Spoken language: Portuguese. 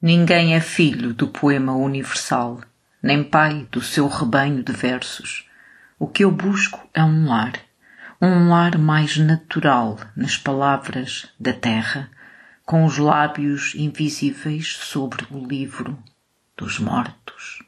Ninguém é filho do poema universal, nem pai do seu rebanho de versos. O que eu busco é um lar, um lar mais natural nas palavras da terra, com os lábios invisíveis sobre o livro dos mortos.